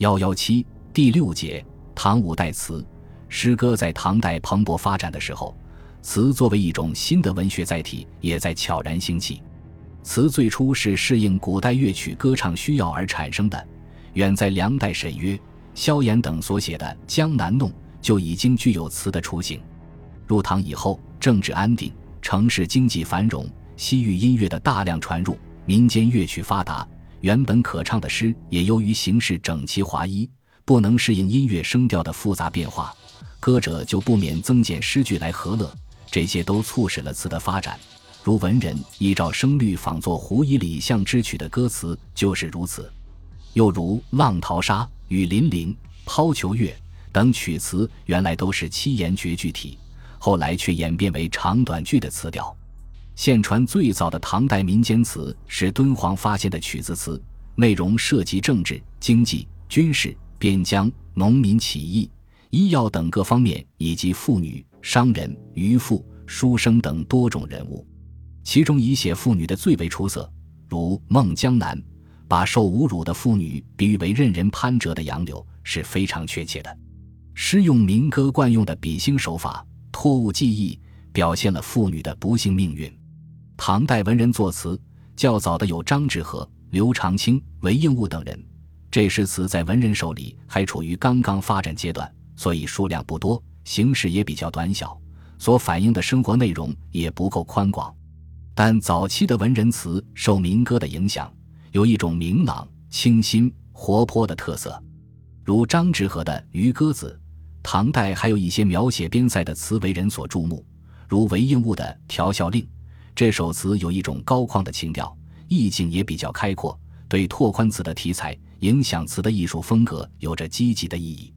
幺幺七第六节唐五代词诗歌在唐代蓬勃发展的时候，词作为一种新的文学载体，也在悄然兴起。词最初是适应古代乐曲歌唱需要而产生的，远在梁代沈约、萧衍等所写的《江南弄》就已经具有词的雏形。入唐以后，政治安定，城市经济繁荣，西域音乐的大量传入，民间乐曲发达。原本可唱的诗，也由于形式整齐划一，不能适应音乐声调的复杂变化，歌者就不免增减诗句来和乐。这些都促使了词的发展。如文人依照声律仿作胡以李象之曲的歌词就是如此。又如《浪淘沙》《雨霖铃》《抛球月》等曲词，原来都是七言绝句体，后来却演变为长短句的词调。现传最早的唐代民间词是敦煌发现的曲子词，内容涉及政治、经济、军事、边疆、农民起义、医药等各方面，以及妇女、商人、渔妇、书生等多种人物。其中以写妇女的最为出色，如《孟江南》，把受侮辱的妇女比喻为任人攀折的杨柳，是非常确切的。诗用民歌惯用的比兴手法，托物寄意，表现了妇女的不幸命运。唐代文人作词较早的有张志和、刘长卿、韦应物等人，这诗词在文人手里还处于刚刚发展阶段，所以数量不多，形式也比较短小，所反映的生活内容也不够宽广。但早期的文人词受民歌的影响，有一种明朗、清新、活泼的特色，如张志和的《渔歌子》。唐代还有一些描写边塞的词为人所注目，如韦应物的《调笑令》。这首词有一种高旷的情调，意境也比较开阔，对拓宽词的题材、影响词的艺术风格有着积极的意义。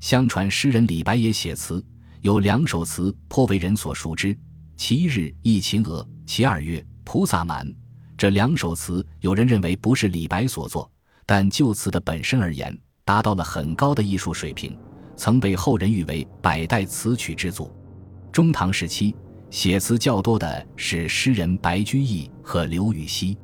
相传诗人李白也写词，有两首词颇为人所熟知：其一日忆秦娥，其二曰菩萨蛮。这两首词，有人认为不是李白所作，但就词的本身而言，达到了很高的艺术水平，曾被后人誉为百代词曲之祖。中唐时期。写词较多的是诗人白居易和刘禹锡，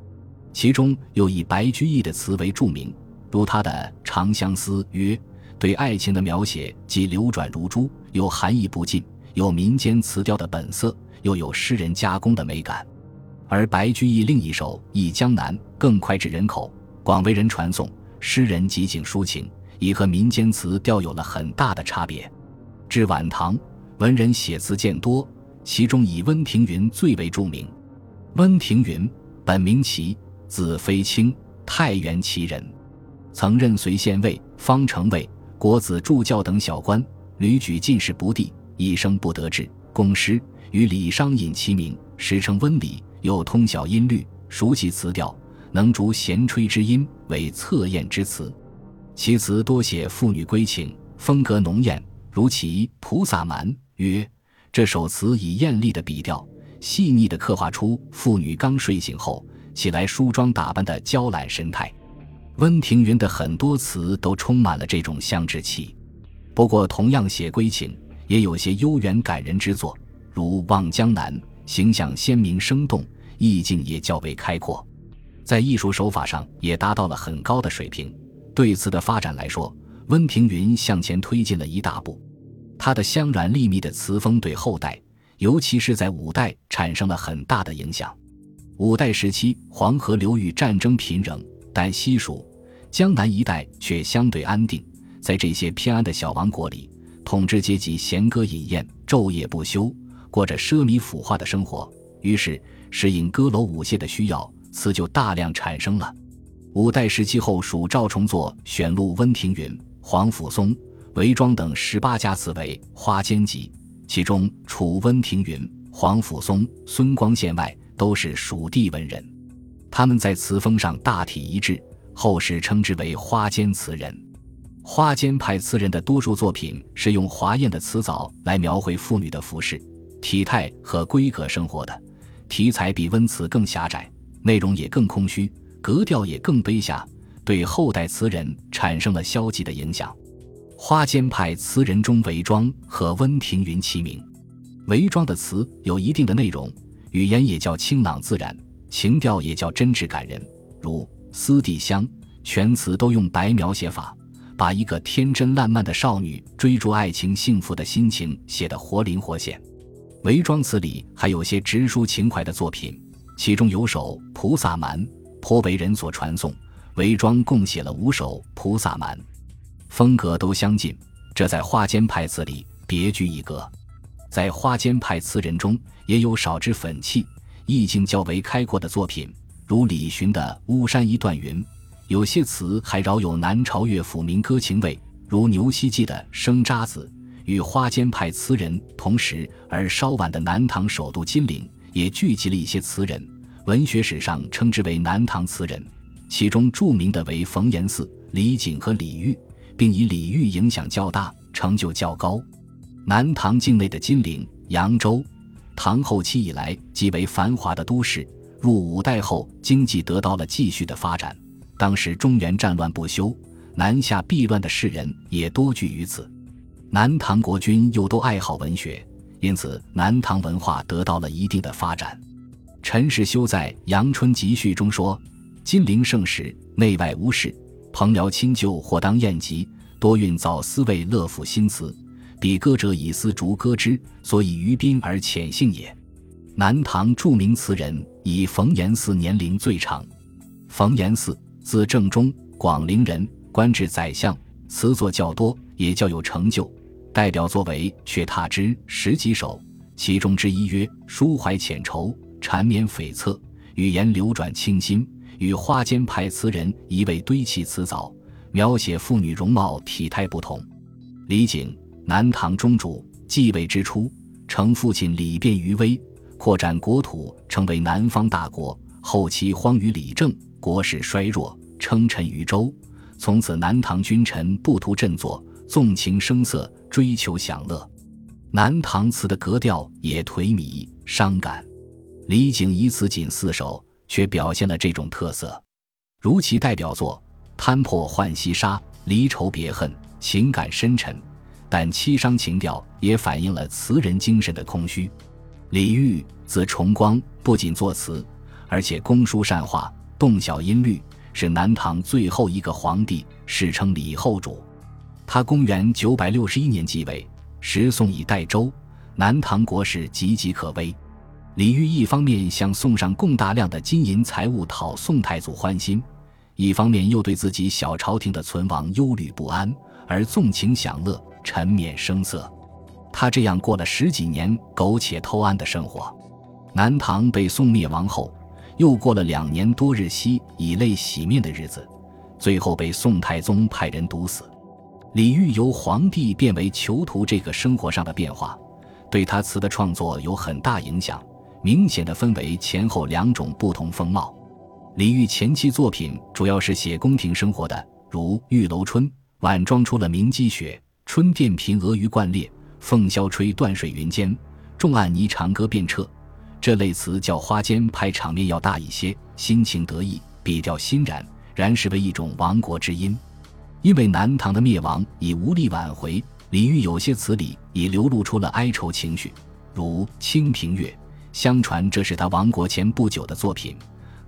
其中又以白居易的词为著名，如他的《长相思》曰：“对爱情的描写既流转如珠，又含义不尽，有民间词调的本色，又有诗人加工的美感。”而白居易另一首《忆江南》更脍炙人口，广为人传颂，诗人极尽抒情，已和民间词调有了很大的差别。至晚唐，文人写词渐多。其中以温庭筠最为著名。温庭筠本名齐，字飞卿，太原祁人，曾任随县尉、方城尉、国子助教等小官，屡举进士不第，一生不得志。公诗与李商隐齐名，时称温李。又通晓音律，熟悉词调，能逐弦吹之音为测验之词。其词多写妇女归情，风格浓艳，如其《菩萨蛮》曰。这首词以艳丽的笔调，细腻地刻画出妇女刚睡醒后起来梳妆打扮的娇懒神态。温庭筠的很多词都充满了这种香之气。不过，同样写闺情，也有些悠远感人之作，如《望江南》，形象鲜明生动，意境也较为开阔，在艺术手法上也达到了很高的水平。对词的发展来说，温庭筠向前推进了一大步。他的香软丽密的词风对后代，尤其是在五代产生了很大的影响。五代时期，黄河流域战争频仍，但西蜀、江南一带却相对安定。在这些偏安的小王国里，统治阶级弦歌饮宴，昼夜不休，过着奢靡腐化的生活。于是，适应歌楼舞榭的需要，词就大量产生了。五代时期后，蜀赵重作选录温庭筠、黄甫松。韦庄等十八家词为《花间集》，其中楚温庭筠、黄甫松、孙光宪外，都是蜀地文人。他们在词风上大体一致，后世称之为花间词人。花间派词人的多数作品是用华艳的词藻来描绘妇女的服饰、体态和闺阁生活的，题材比温词更狭窄，内容也更空虚，格调也更卑下，对后代词人产生了消极的影响。花间派词人中，韦庄和温庭筠齐名。韦庄的词有一定的内容，语言也较清朗自然，情调也较真挚感人。如《思帝乡》，全词都用白描写法，把一个天真烂漫的少女追逐爱情幸福的心情写得活灵活现。韦庄词里还有些直抒情怀的作品，其中有首《菩萨蛮》颇为人所传颂。韦庄共写了五首《菩萨蛮》，风格都相近，这在花间派词里别具一格。在花间派词人中，也有少之粉气、意境较为开阔的作品，如李寻的《巫山一段云》。有些词还饶有南朝乐府民歌情味，如牛希济的《生渣子》。与花间派词人同时而稍晚的南唐首都金陵，也聚集了一些词人，文学史上称之为南唐词人。其中著名的为冯延巳、李璟和李煜，并以李煜影响较大，成就较高。南唐境内的金陵、扬州，唐后期以来极为繁华的都市。入五代后，经济得到了继续的发展。当时中原战乱不休，南下避乱的士人也多聚于此。南唐国君又都爱好文学，因此南唐文化得到了一定的发展。陈世修在《阳春集序》中说。金陵盛时，内外无事，朋僚亲旧或当宴集，多运早思为乐府新词。彼歌者以丝竹歌之，所以于宾而浅性也。南唐著名词人以冯延巳年龄最长。冯延巳，字正中，广陵人，官至宰相，词作较多，也较有成就。代表作为《却踏之》十几首，其中之一曰：“抒怀浅愁，缠绵悱恻，语言流转清新。”与花间派词人一味堆砌词藻，描写妇女容貌体态不同。李璟，南唐中主，继位之初，承父亲李昺于威，扩展国土，成为南方大国。后期荒于李政，国势衰弱，称臣于周。从此，南唐君臣不图振作，纵情声色，追求享乐。南唐词的格调也颓靡伤感。李璟以此仅四首。却表现了这种特色，如其代表作《摊破浣溪沙》，离愁别恨，情感深沉，但凄伤情调也反映了词人精神的空虚。李煜，字重光，不仅作词，而且工书善画，洞晓音律，是南唐最后一个皇帝，世称李后主。他公元九百六十一年继位，时宋以代周，南唐国势岌岌可危。李煜一方面向送上贡大量的金银财物讨宋太祖欢心，一方面又对自己小朝廷的存亡忧虑不安，而纵情享乐，沉湎声色。他这样过了十几年苟且偷安的生活。南唐被宋灭亡后，又过了两年多日息以泪洗面的日子，最后被宋太宗派人毒死。李煜由皇帝变为囚徒，这个生活上的变化，对他词的创作有很大影响。明显的分为前后两种不同风貌。李煜前期作品主要是写宫廷生活的，如《玉楼春》，晚装出了明积雪，春殿频鹅鱼贯裂，凤箫吹断水云间，众暗霓长歌遍彻。这类词较花间派场面要大一些，心情得意，笔调欣然，然视为一种亡国之音。因为南唐的灭亡已无力挽回，李煜有些词里已流露出了哀愁情绪，如《清平乐》。相传这是他亡国前不久的作品，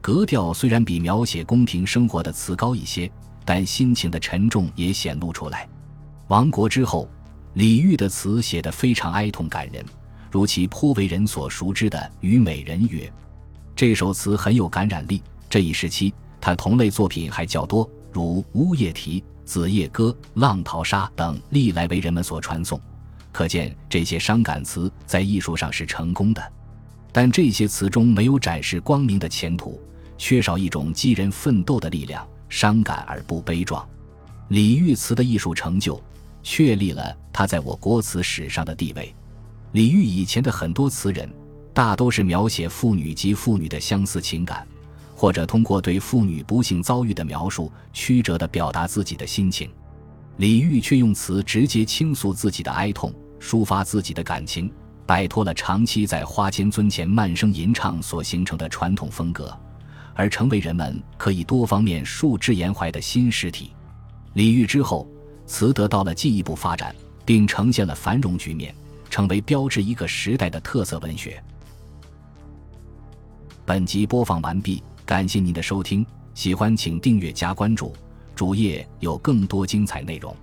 格调虽然比描写宫廷生活的词高一些，但心情的沉重也显露出来。亡国之后，李煜的词写得非常哀痛感人，如其颇为人所熟知的《虞美人曰》，这首词很有感染力。这一时期，他同类作品还较多，如《乌夜啼》《子夜歌》《浪淘沙》等，历来为人们所传颂。可见这些伤感词在艺术上是成功的。但这些词中没有展示光明的前途，缺少一种激人奋斗的力量，伤感而不悲壮。李煜词的艺术成就，确立了他在我国词史上的地位。李煜以前的很多词人，大都是描写妇女及妇女的相似情感，或者通过对妇女不幸遭遇的描述，曲折地表达自己的心情。李煜却用词直接倾诉自己的哀痛，抒发自己的感情。摆脱了长期在花间尊前慢声吟唱所形成的传统风格，而成为人们可以多方面述之言怀的新实体。李煜之后，词得到了进一步发展，并呈现了繁荣局面，成为标志一个时代的特色文学。本集播放完毕，感谢您的收听，喜欢请订阅加关注。主页有更多精彩内容。